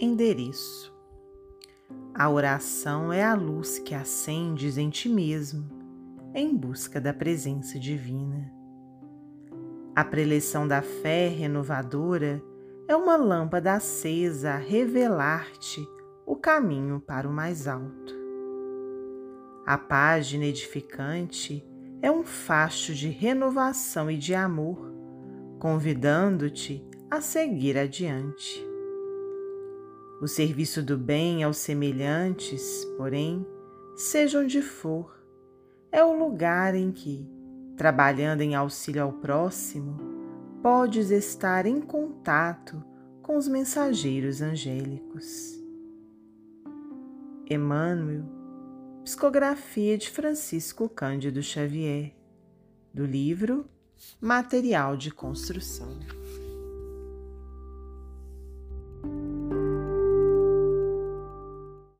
Endereço. A oração é a luz que acendes em ti mesmo, em busca da presença divina. A preleção da fé renovadora é uma lâmpada acesa a revelar-te o caminho para o mais alto. A página edificante é um facho de renovação e de amor, convidando-te a seguir adiante. O serviço do bem aos semelhantes, porém, seja onde for, é o lugar em que, trabalhando em auxílio ao próximo, podes estar em contato com os mensageiros angélicos. Emmanuel, psicografia de Francisco Cândido Xavier, do livro Material de Construção.